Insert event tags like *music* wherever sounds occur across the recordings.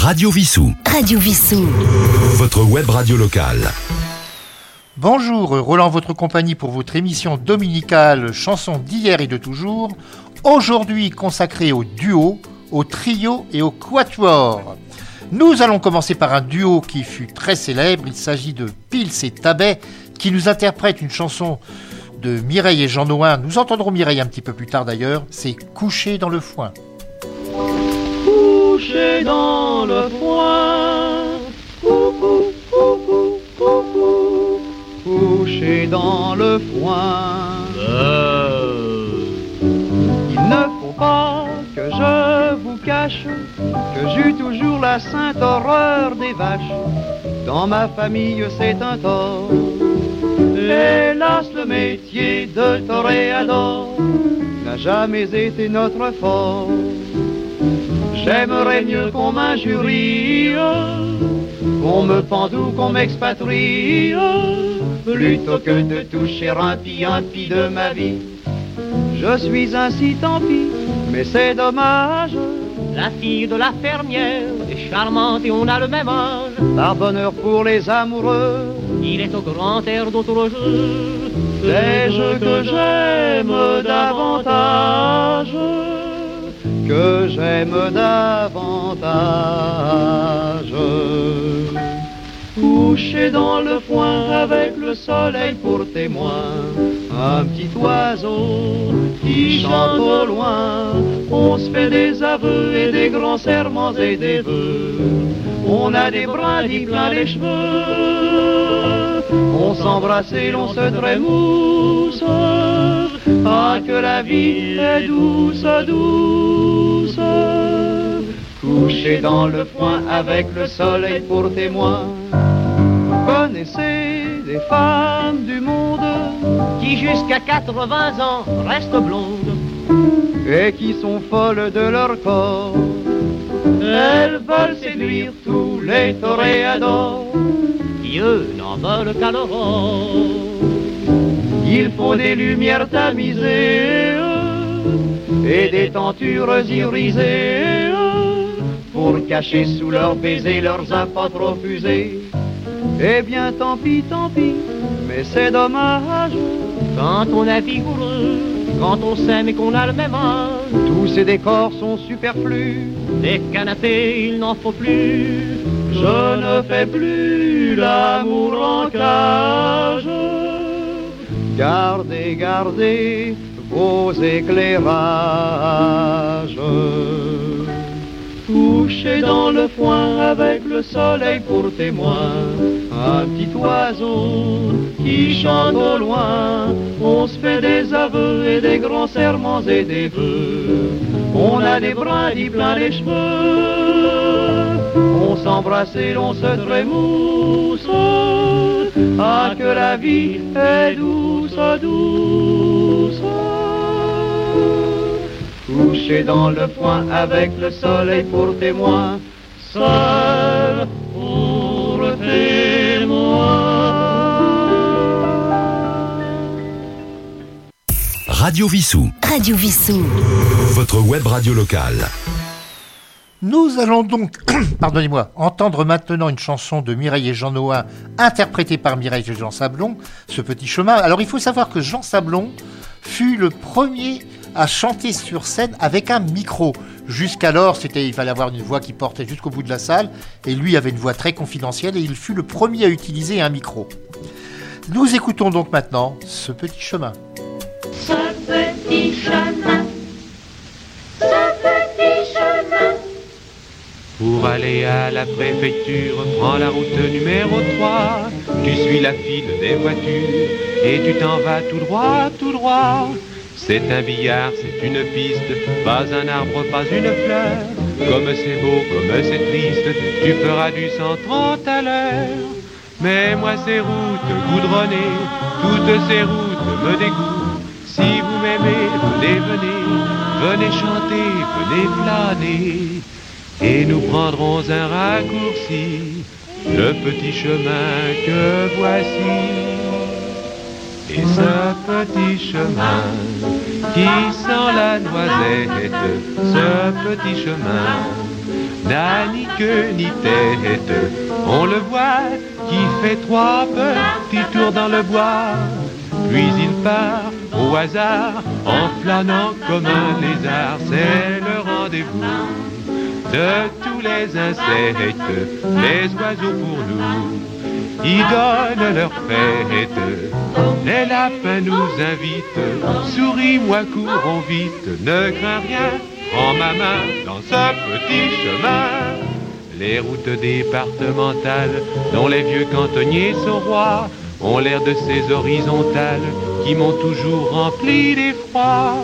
Radio Vissou. Radio Vissou. Votre web radio locale. Bonjour, Roland, votre compagnie pour votre émission dominicale Chansons d'hier et de toujours. Aujourd'hui consacrée au duo, au trio et au quatuor. Nous allons commencer par un duo qui fut très célèbre. Il s'agit de Pils et Tabet qui nous interprètent une chanson de Mireille et Jean Noin. Nous entendrons Mireille un petit peu plus tard d'ailleurs. C'est Couché dans le foin couché dans le foin. Coucou, coucou, coucou, couché dans le foin. Il ne faut pas que je vous cache que j'eus toujours la sainte horreur des vaches. Dans ma famille, c'est un tort. Hélas, le métier de toréador n'a jamais été notre fort. J'aimerais mieux qu'on m'injurie, qu'on me pendoue, qu'on m'expatrie, plutôt que de toucher un pis, un pis de ma vie. Je suis ainsi, tant pis, mais c'est dommage. La fille de la fermière est charmante et on a le même âge. Par bonheur pour les amoureux, il est au grand air d'autres jeux. Les jeux que j'aime davantage que j'aime davantage. Couché dans le foin avec le soleil pour témoin, un petit oiseau qui chante au loin. On se fait des aveux et des grands serments et des vœux. On a des brindilles plein les cheveux. On s'embrasse et l'on se trémousse. Ah, que la vie est douce, douce. Couché dans le foin avec le soleil pour témoin. Vous connaissez des femmes du monde qui jusqu'à 80 ans restent blondes et qui sont folles de leur corps. Elles veulent séduire tous les toréadors qui eux n'en veulent qu'à l'aurore. Il faut des lumières tamisées et des tentures irisées pour cacher sous leurs baisers leurs impôts trop. Eh bien, tant pis, tant pis, mais c'est dommage. Quand on est vigoureux, quand on s'aime et qu'on a le même âge, tous ces décors sont superflus. Des canapés, il n'en faut plus. Je ne fais plus l'amour en cage. Gardez, gardez vos éclairages. Couché dans le foin avec le soleil pour témoin, un petit oiseau qui chante au loin. On se fait des aveux et des grands serments et des vœux. On a des brindilles plein les cheveux. On s'embrasse et l'on se trémousse. Ah, que la vie est douce, douce. Couché dans le foin avec le soleil pour témoin, seul pour témoin. Radio Vissou. Radio Vissou. Votre web radio locale. Nous allons donc, *clears throat* pardonnez-moi, entendre maintenant une chanson de Mireille et Jean Noin, interprétée par Mireille et Jean Sablon, Ce petit chemin. Alors il faut savoir que Jean Sablon fut le premier à chanter sur scène avec un micro. Jusqu'alors, c'était, il fallait avoir une voix qui portait jusqu'au bout de la salle, et lui avait une voix très confidentielle, et il fut le premier à utiliser un micro. Nous écoutons donc maintenant ce petit chemin. Ce petit chemin, Pour aller à la préfecture, prends la route numéro 3. Tu suis la file des voitures et tu t'en vas tout droit, tout droit. C'est un billard, c'est une piste, pas un arbre, pas une fleur. Comme c'est beau, comme c'est triste, tu feras du 130 à l'heure. Mais moi ces routes goudronnées, toutes ces routes me dégoûtent. Si vous m'aimez, venez, venez, venez chanter, venez planer. Et nous prendrons un raccourci, le petit chemin que voici. Et ce petit chemin qui sent la noisette, ce petit chemin n'a ni queue ni tête. On le voit qui fait trois petits tours dans le bois, puis il part au hasard en flânant comme un lézard. C'est le rendez-vous de tous les insectes, les oiseaux pour nous. Ils donnent leur fête, les lapins nous invitent, souris-moi, courons vite, ne crains rien, prends ma main dans ce petit chemin. Les routes départementales, dont les vieux cantonniers sont rois, ont l'air de ces horizontales qui m'ont toujours rempli d'effroi.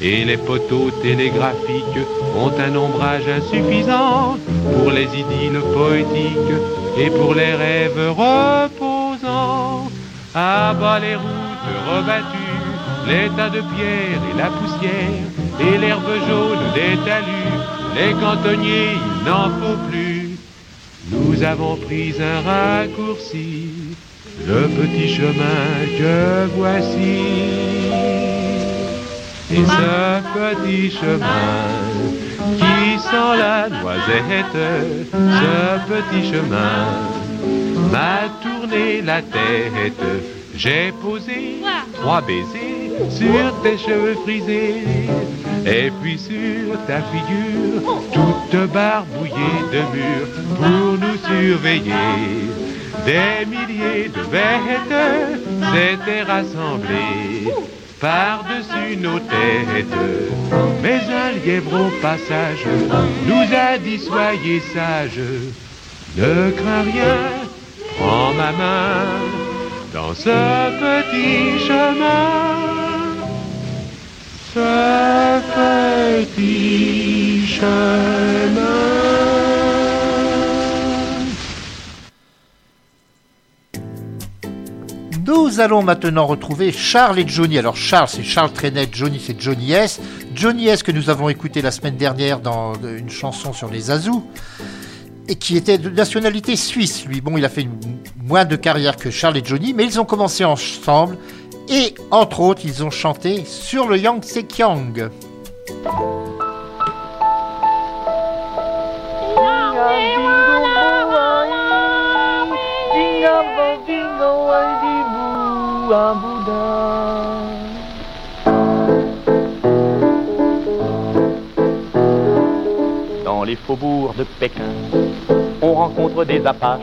Et les poteaux télégraphiques ont un ombrage insuffisant pour les idylles poétiques et pour les rêves reposants. À bas les routes rebattues, les tas de pierres et la poussière, et l'herbe jaune des talus, les cantonniers, il n'en faut plus. Nous avons pris un raccourci, le petit chemin que voici. Et ce petit chemin qui sent la noisette, ce petit chemin m'a tourné la tête. J'ai posé trois baisers sur tes cheveux frisés et puis sur ta figure toute barbouillée de murs pour nous surveiller. Des milliers de bêtes s'étaient rassemblées par-dessus nos têtes. Mais un lièvre au passage nous a dit soyez sages, ne crains rien, prends ma main dans ce petit chemin. Ce petit chemin. Nous allons maintenant retrouver Charles et Johnny. Alors Charles, c'est Charles Trenet, Johnny, c'est Johnny S. Johnny S que nous avons écouté la semaine dernière dans une chanson sur les Azous et qui était de nationalité suisse. Lui, bon, il a fait moins de carrière que Charles et Johnny, mais ils ont commencé ensemble et entre autres, ils ont chanté sur le Dans les faubourgs de Pékin, on rencontre des apaches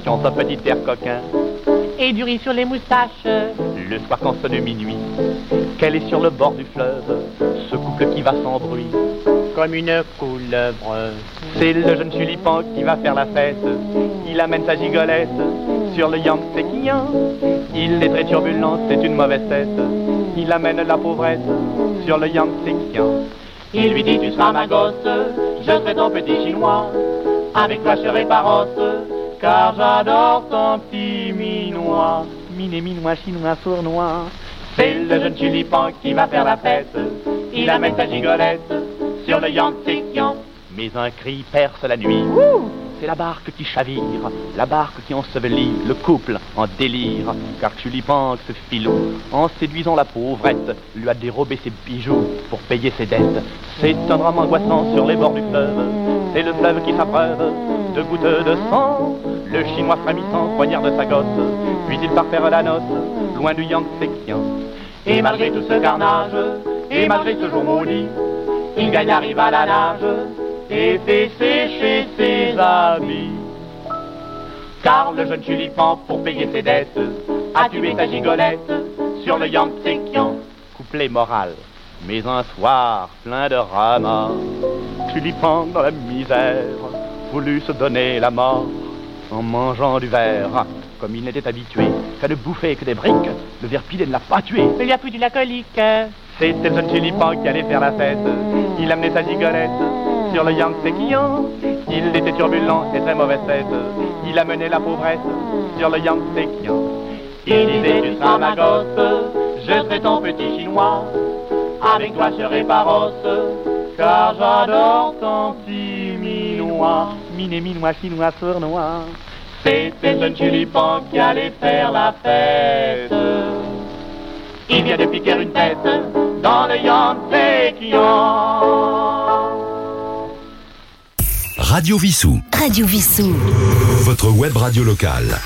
qui ont un petit air coquin. Et du riz sur les moustaches. Le soir quand sonne minuit, qu'elle est sur le bord du fleuve, ce couple qui va sans bruit, comme une couleuvre. C'est le jeune tulipan qui va faire la fête, il amène sa gigolette sur le Yangtze Kiang. Il est très turbulent, c'est une mauvaise tête, il amène la pauvrette sur le Yangtze. Il lui dit tu seras ma gosse, je serai ton petit chinois, avec toi je serai parosse, car j'adore ton petit minois. Miné, minois, chinois, sournois. C'est le jeune tulipan qui va faire la fête, il amène sa gigolette sur le Yangtze. Mais un cri perce la nuit. C'est la barque qui chavire, la barque qui ensevelit le couple en délire. Car Tulipan, ce filou, en séduisant la pauvrette, lui a dérobé ses bijoux pour payer ses dettes. C'est un drame angoissant sur les bords du fleuve. C'est le fleuve qui s'abreuve de gouttes de sang. Le chinois frémissant poignarde sa gosse, puis il part faire la noce, loin du Yangtze Kiang. Et malgré tout ce carnage, et malgré ce jour maudit, il gagne, arrive à la nage et fait sécher ses habits. Car le jeune tulipan, pour payer ses dettes, a tué sa gigolette sur le Yangtze Kiang. Couplet moral. Mais un soir, plein de ramas, Tulipan dans la misère, voulut se donner la mort en mangeant du verre. Comme il n'était habitué qu'à ne bouffer que des briques, le ver pilé ne l'a pas tué. Il lui a foutu la colique. C'était le jeune tulipan qui allait faire la fête. Il amenait sa gigolette sur le Yangtze Kiang. Il était turbulent et très mauvaise tête. Il amenait la pauvrette sur le Yangtze Kiang. Il disait tu seras ma gosse, je serai ton petit chinois. Avec toi je serai parosse, car j'adore ton petit minois. Miné, minois, chinois, sournois. C'était jeune tulipan qui allait faire la fête. Il vient de piquer une tête dans le Yangtze Kiang. Radio Vissou. Radio Vissou. Votre web radio locale.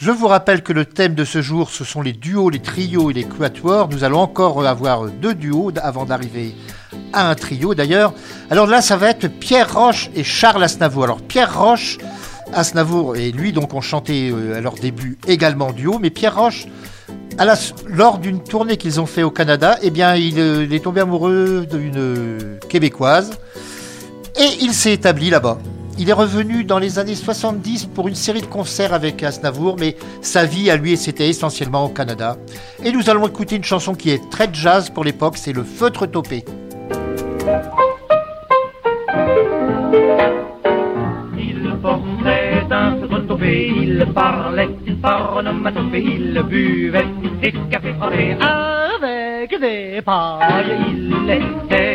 Je vous rappelle que le thème de ce jour, ce sont les duos, les trios et les quatuors. Nous allons encore avoir deux duos avant d'arriver à un trio d'ailleurs. Alors là, ça va être Pierre Roche et Charles Aznavour. Alors Pierre Roche, Aznavour et lui donc ont chanté euh, à leur début également duo, mais Pierre Roche, à la- lors d'une tournée qu'ils ont fait au Canada, eh bien il, euh, il est tombé amoureux d'une québécoise et il s'est établi là-bas. Il est revenu dans les années 70 pour une série de concerts avec Aznavour, mais sa vie à lui, c'était essentiellement au Canada. Et nous allons écouter une chanson qui est très jazz pour l'époque, c'est Le Feutre Topé. Il portait un feutre topé, il parlait par onomatopée, il buvait des cafés avec des pailles. Il était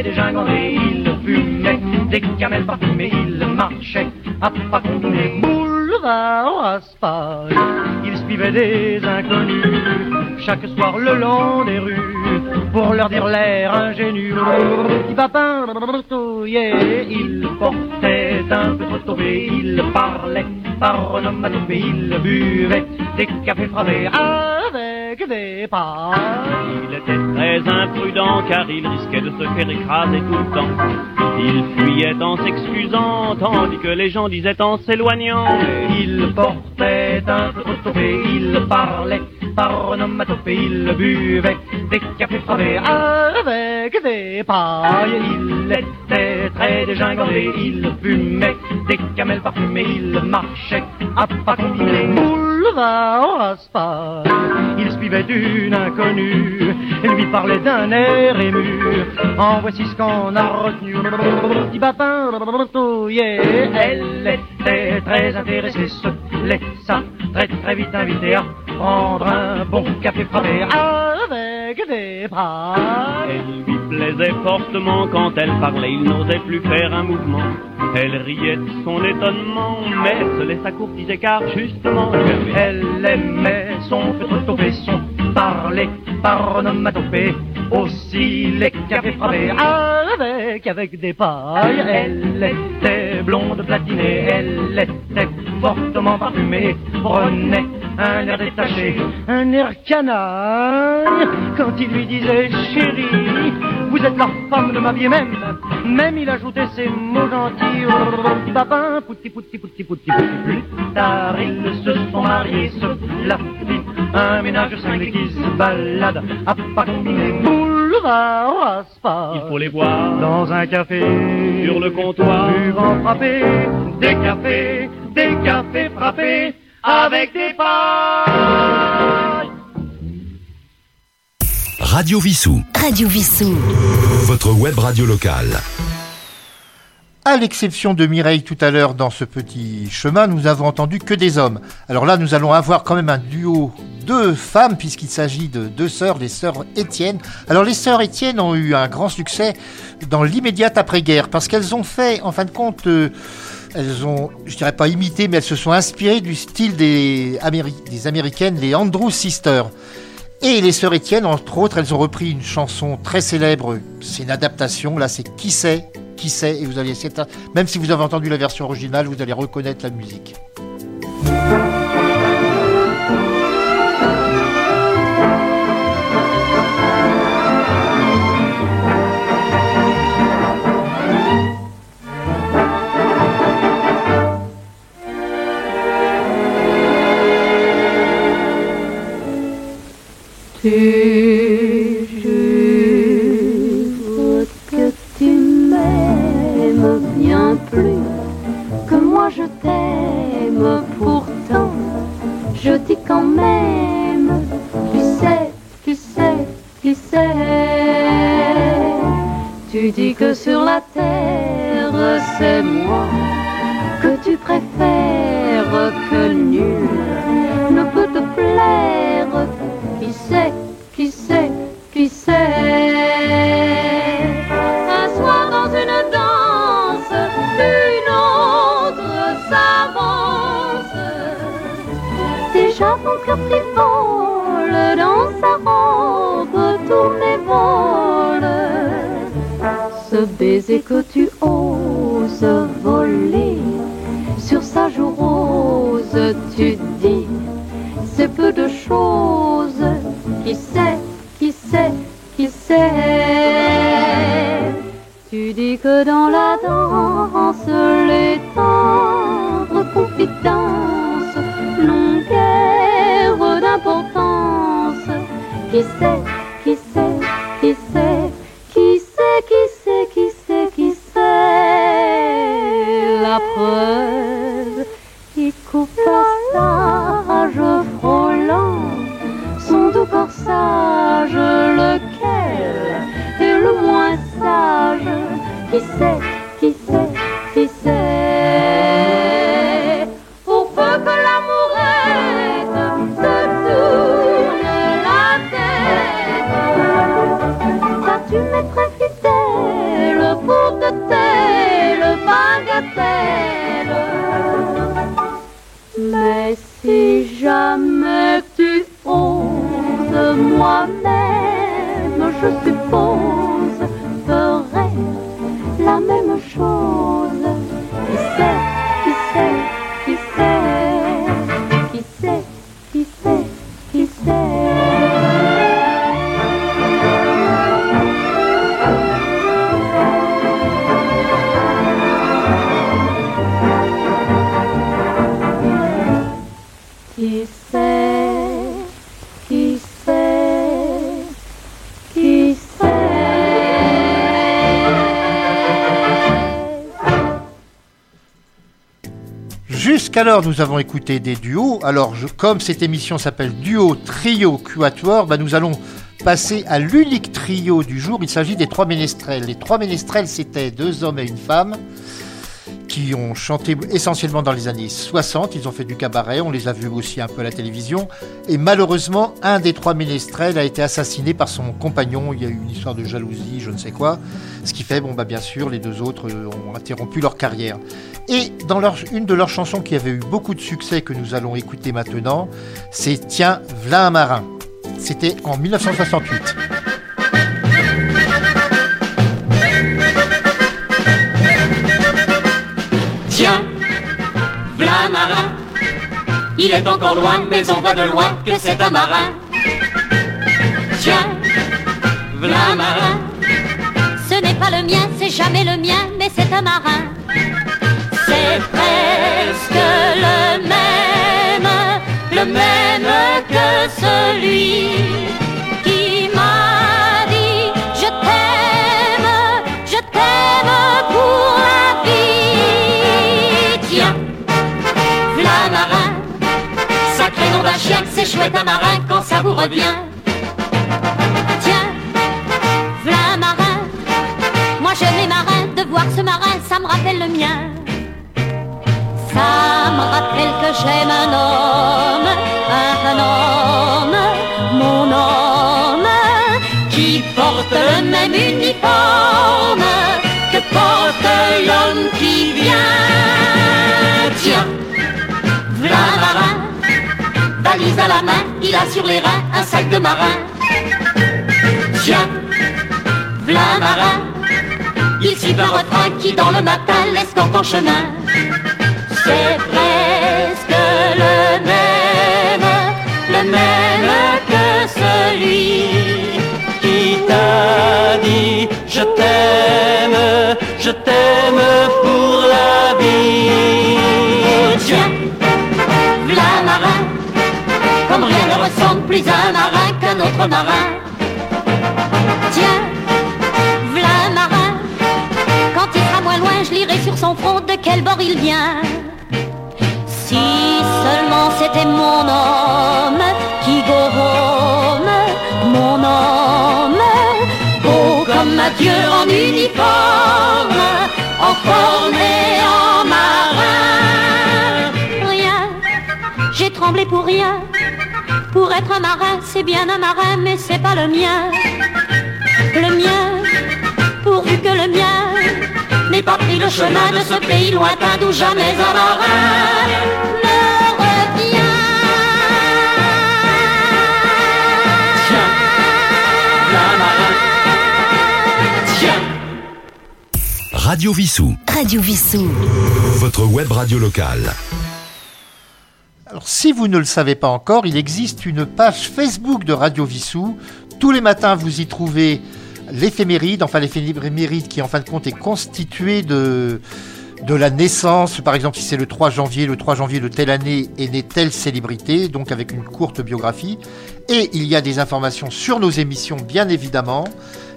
très dégingandé, il fumait des camels parfumés, il marchait à pas combinés, boulevard Raspail. Il suivait des inconnus chaque soir le long des rues pour leur dire l'air ingénu. Il portait un peu trop topé, il parlait par onomatopée, il buvait des cafés frappés avec des pailles. Il était très imprudent car il risquait de se faire écraser tout le temps. Il fuyait en s'excusant, tandis que les gens disaient en s'éloignant. Il portait un peu trop topé, il parlait par onomatopée, il buvait des cafés frappés avec des pailles. Il était très dégingandé, il fumait des camels parfumés, il marchait à pas combinés. Boulevard Raspail, il suivait une inconnue, lui parlait d'un air ému. En voici ce qu'on a retenu. Petit papin. Elle était très intéressée, se laissa très très vite inviter à prendre un bon café frappé avec des lui plaisait fortement quand elle parlait, il n'osait plus faire un mouvement. Elle riait de son étonnement, mais se laissa courtiser car justement, elle aimait son topé, son parler par onomatopée. Aussi les cafés frappés avec, avec des pailles. Elle était blonde platinée, elle était fortement parfumée, prenait un air détaché, un air canaille. Quand il lui disait chérie, vous êtes la femme de ma vie même. Même il ajoutait ces mots gentils, papin, pouti pouti pouti pouti. Plus tard ils se sont mariés, se la un ménage cinglé qui se balade à pas combiner. Boulevard Raspail. Il faut les voir dans un café sur le comptoir, buvant frapper des cafés, des cafés frappés avec des pailles. Radio Vissou. Radio Vissou. Votre web radio locale. À l'exception de Mireille tout à l'heure dans ce petit chemin, nous avons entendu que des hommes. Alors là, nous allons avoir quand même un duo de femmes puisqu'il s'agit de deux sœurs, les sœurs Étienne. Alors les sœurs Étienne ont eu un grand succès dans l'immédiate après-guerre parce qu'elles ont fait, en fin de compte, euh, elles ont, je dirais pas imité, mais elles se sont inspirées du style des, des américaines, les Andrew Sisters. Et les sœurs Étienne, entre autres, elles ont repris une chanson très célèbre. C'est une adaptation. Là, c'est Qui sait Qui sait Et vous allez, c'est un- même si vous avez entendu la version originale, vous allez reconnaître la musique. baiser que tu oses voler sur sa joue rose, tu dis c'est peu de choses. Qui sait, qui sait, qui sait? Tu dis que dans la danse, les tendres confidences n'ont guère d'importance. Qui sait corsage, lequel est le moins sage qui sait, Jusqu'alors, nous avons écouté des duos. Alors, comme cette émission s'appelle Duo, Trio, Quatuor, bah, nous allons passer à l'unique trio du jour. Il s'agit des trois ménestrels. Les trois ménestrels, c'était deux hommes et une femme qui ont chanté essentiellement dans les années 60. Ils ont fait du cabaret, on les a vus aussi un peu à la télévision. Et malheureusement, un des trois ménestrels a été assassiné par son compagnon. Il y a eu une histoire de jalousie, je ne sais quoi. Ce qui fait, bah, bien sûr, les deux autres euh, ont interrompu leur carrière. Et dans une de leurs chansons qui avait eu beaucoup de succès que nous allons écouter maintenant, c'est Tiens, v'là un marin. C'était en 1968. Il est encore loin, mais on voit de loin que c'est un marin. Tiens, v'là un marin. Ce n'est pas le mien, c'est jamais le mien, mais c'est un marin. C'est presque le même, le même que celui chouette un marin quand ça vous revient. Tiens, v'là un marin. Moi j'aime les marins, de voir ce marin, ça me rappelle le mien. Ça me rappelle que j'aime un homme, un homme, mon homme, qui porte le même uniforme que porte l'homme qui vient. Tiens, v'là un marin, valise à la main, il a sur les reins un sac de marin. Tiens, v'là marin, il suit un refrain qui dans le matin laisse camp en chemin. C'est presque le même, le même que celui qui t'a dit je plus un marin qu'un autre marin. Tiens, v'là un marin. Quand il sera moins loin, je lirai sur son front de quel bord il vient. Si seulement c'était mon homme qui gomme, mon homme, Beau comme dieu en uniforme, en forme et en marin. rien. J'ai tremblé pour rien. Pour être un marin, c'est bien un marin, mais c'est pas le mien. Le mien, pourvu que le mien N'ai pas pris le chemin de ce pays lointain d'où jamais un marin ne revient. Tiens, v'là un marin. Tiens. Radio Vissou. Radio Vissou. Votre web radio locale. Alors, si vous ne le savez pas encore, il existe une page Facebook de Radio Vissou. Tous les matins, vous y trouvez l'éphéméride, enfin l'éphéméride qui en fin de compte est constitué de, de la naissance, par exemple si c'est le 3 janvier, le 3 janvier de telle année est née telle célébrité, donc avec une courte biographie. Et il y a des informations sur nos émissions, bien évidemment,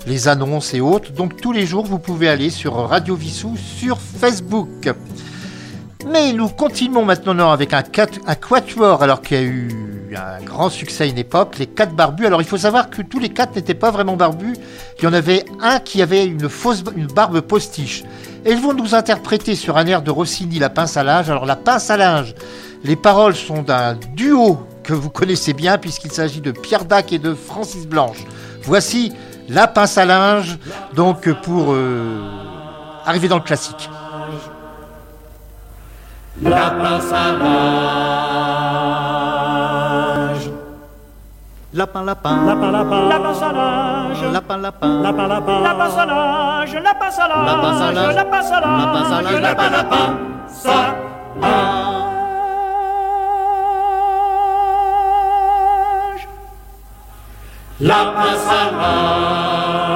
les annonces et autres. Donc tous les jours, vous pouvez aller sur Radio Vissou sur Facebook. Mais nous continuons maintenant avec un, un quatuor, alors qu'il y a eu un grand succès à une époque, les quatre barbus. Alors il faut savoir que tous les quatre n'étaient pas vraiment barbus. Il y en avait un qui avait une fausse, une barbe postiche. Et ils vont nous interpréter sur un air de Rossini, la pince à linge. Alors la pince à linge, les paroles sont d'un duo que vous connaissez bien puisqu'il s'agit de Pierre Dac et de Francis Blanche. Voici la pince à linge, donc pour euh, arriver dans le classique. La pince à linge. Lapin, lapin, Lapin, lapin, la pince à linge, lapin, lapin, lapin, lapin, la pince à linge, la pince à linge, la pince à linge, la pince à la à linge, linge. la à linge.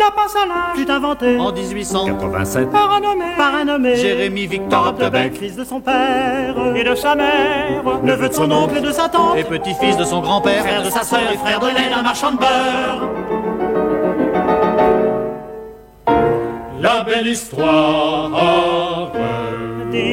La pince à linge fut inventée En 1887, par un nommé, par un nommé. Jérémy Victor Opdebeck, fils de son père et de sa mère, neveu de son oncle. et de sa tante, et petit-fils de son grand-père, frère de sa sœur et frère de laine, un marchand de beurre. La belle histoire.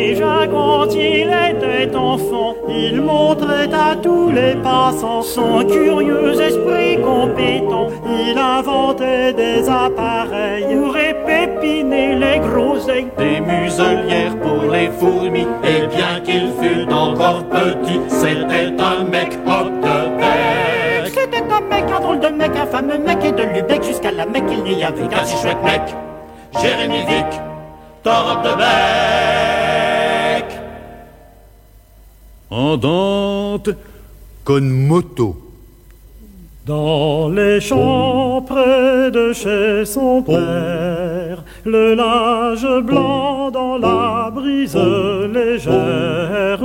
Déjà quand il était enfant, il montrait à tous les passants son curieux esprit compétent. Il inventait des appareils pour épépiner les groseilles. Des muselières pour les fourmis, et bien qu'il fût encore petit, c'était un mec hop de bec. C'était un mec, un drôle de mec, un fameux mec, et de Lubeck jusqu'à la Mecque, il n'y avait qu'un si chouette mec. Jérémy Vic, Torop de bec. Andante con moto. Dans les champs près de chez son père, le linge blanc dans la brise légère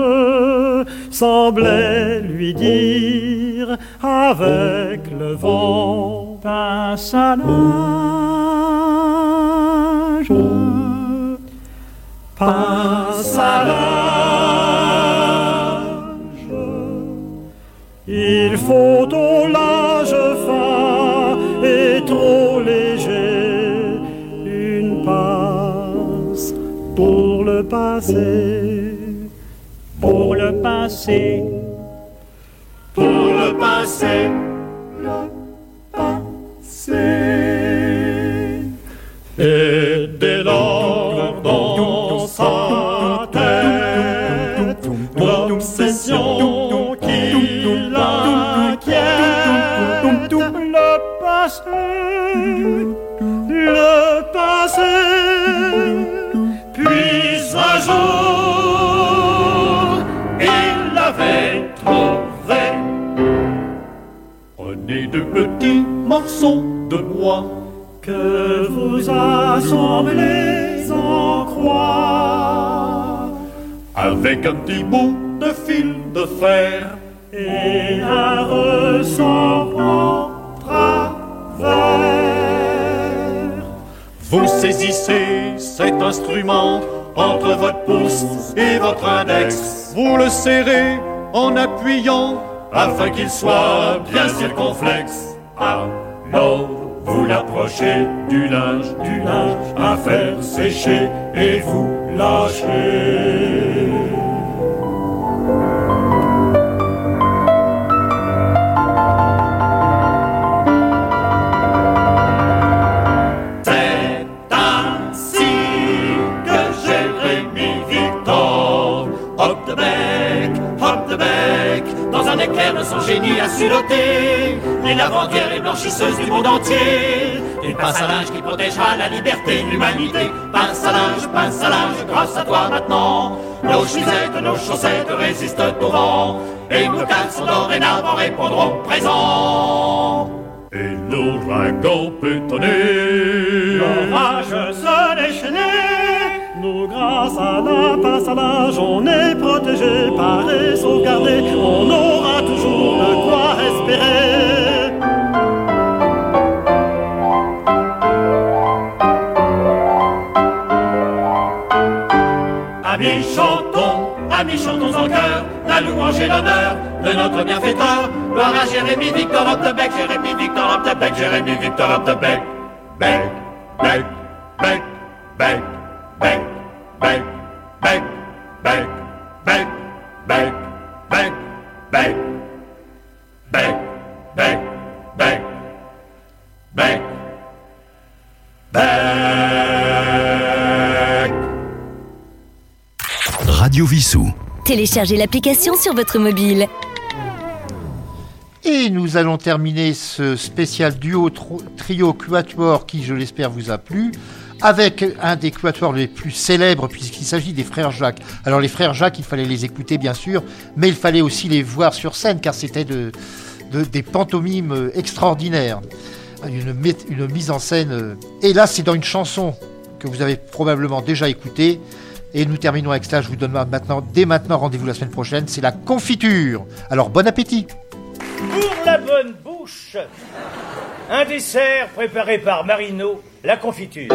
semblait lui dire avec le vent pince à linge, pince à Il faut au linge fin et trop léger une pince pour le passer, pour le passer, Pour le passé, passé le passé puis un jour, il l'avait trouvé. Prenez de petits morceaux de bois que vous assemblez en croix Avec un petit bout de fil de fer, et un saisissez cet instrument entre votre pouce et votre index. Vous le serrez en appuyant afin qu'il soit bien circonflexe. Alors, vous l'approchez du linge, du linge à faire sécher et vous lâchez. Son génie a su doter les lavandières et blanchisseuses du monde entier. Une pince à linge qui protégera la liberté et l'humanité. Pince à linge, pince à linge, grâce à toi maintenant. Nos chemisettes, nos chaussettes résistent au vent. Et nos caleçons dorénavant répondront présent. Et l'ouragan peut tonner. L'orage grâce à la passage, on est protégé, paré, sauvegardé, on aura toujours de quoi espérer. Amis, chantons, amis, chantons en chœur, la louange et l'honneur de notre bienfaiteur. Gloire à Jérémie, Victor Optebec, Jérémie, Victor Optebec, Jérémie, Victor Optebec. Bec, bec, bec, Téléchargez l'application sur votre mobile. Et nous allons terminer ce spécial duo trio quatuor qui, je l'espère, vous a plu, avec un des quatuors les plus célèbres puisqu'il s'agit des frères Jacques. Alors les frères Jacques, il fallait les écouter bien sûr, mais il fallait aussi les voir sur scène car c'était de, de- des pantomimes extraordinaires. Une, une mise en scène. euh, Et là, c'est dans une chanson que vous avez probablement déjà écoutée. Et nous terminons avec cela. Je vous donne maintenant, dès maintenant rendez-vous la semaine prochaine. C'est la confiture. Alors bon appétit. Pour la bonne bouche, un dessert préparé par Marino, la confiture.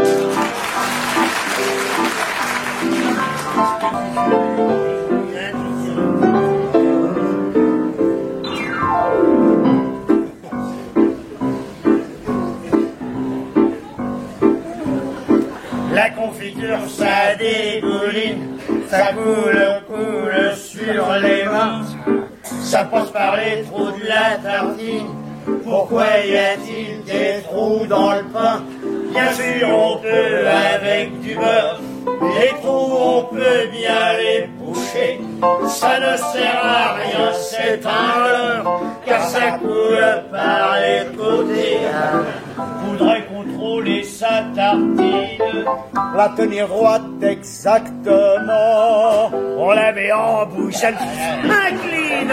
La confiture, ça dégouline, ça coule, coule sur les mains. Ça passe par les trous de la tartine. Pourquoi y a-t-il des trous dans le pain? Bien sûr, on peut avec du beurre. Les trous, on peut bien les boucher. Ça ne sert à rien, c'est un leurre, car ça coule par les côtés. Faudrait contrôler sa tartine, la tenir droite exactement. On la met en bouche, elle s'incline,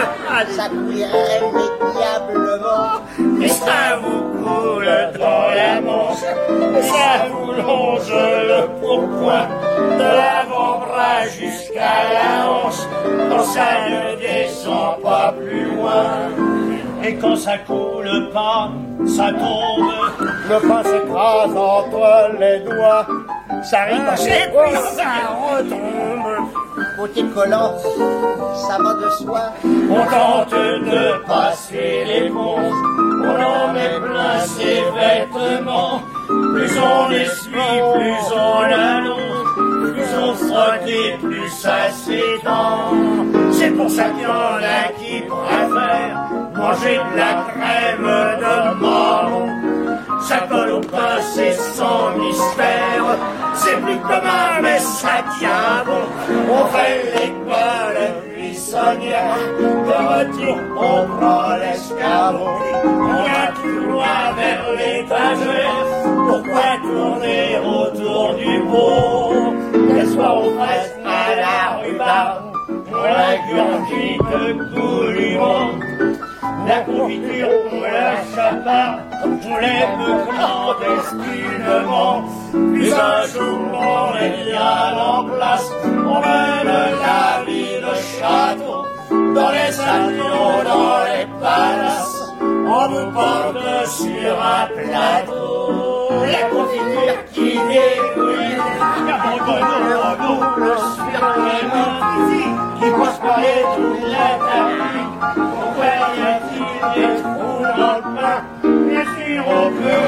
ça coule irrémédiablement. Et ça vous coule dans la manche, et ça vous longe le pourpoint, de l'avant-bras jusqu'à la hanche, quand ça ne descend pas plus loin. Et quand ça coule pas, ça tombe. Le pain s'écrase entre les doigts. Ça ricochet puis ça retombe. Côté collant, ça va de soi. On tente de passer l'éponge. On en met plein ses vêtements. Plus on essuie, plus on allonge. Plus on frotte et plus ça s'étend. C'est pour ça qu'il y en a qui manger de la crème de marron. Ça colle au pain, c'est sans mystère. C'est plus commun, mais ça tient bon. On fait l'école buissonnière. De retour, on prend l'escabeau. On va plus loin vers l'étagère. Pourquoi tourner autour du pot? Qu'elle soit aux fraises à la rhubarbe. On la gurgite goulûment. La confiture, on la chaparde, on l'aime clandestinement. Puis un jour, on est en place, on mène la vie de château, dans les avions, dans les palaces, on vous porte sur un plateau. La confiture qui dégouline, le sur les mains, qui passe par les la Bien sûr, on peut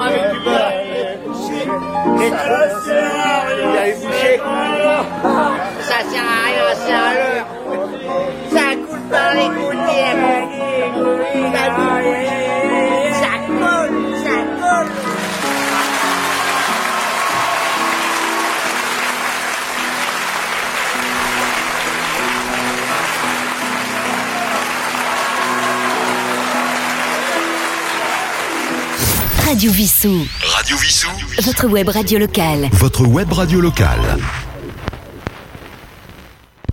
avec du beurre. Ça sert à rien, un leurre. Ça sert à rien, c'est. Ça coule par les coule, Radio Vissou. Radio Vissou. Votre web radio locale. Votre web radio locale.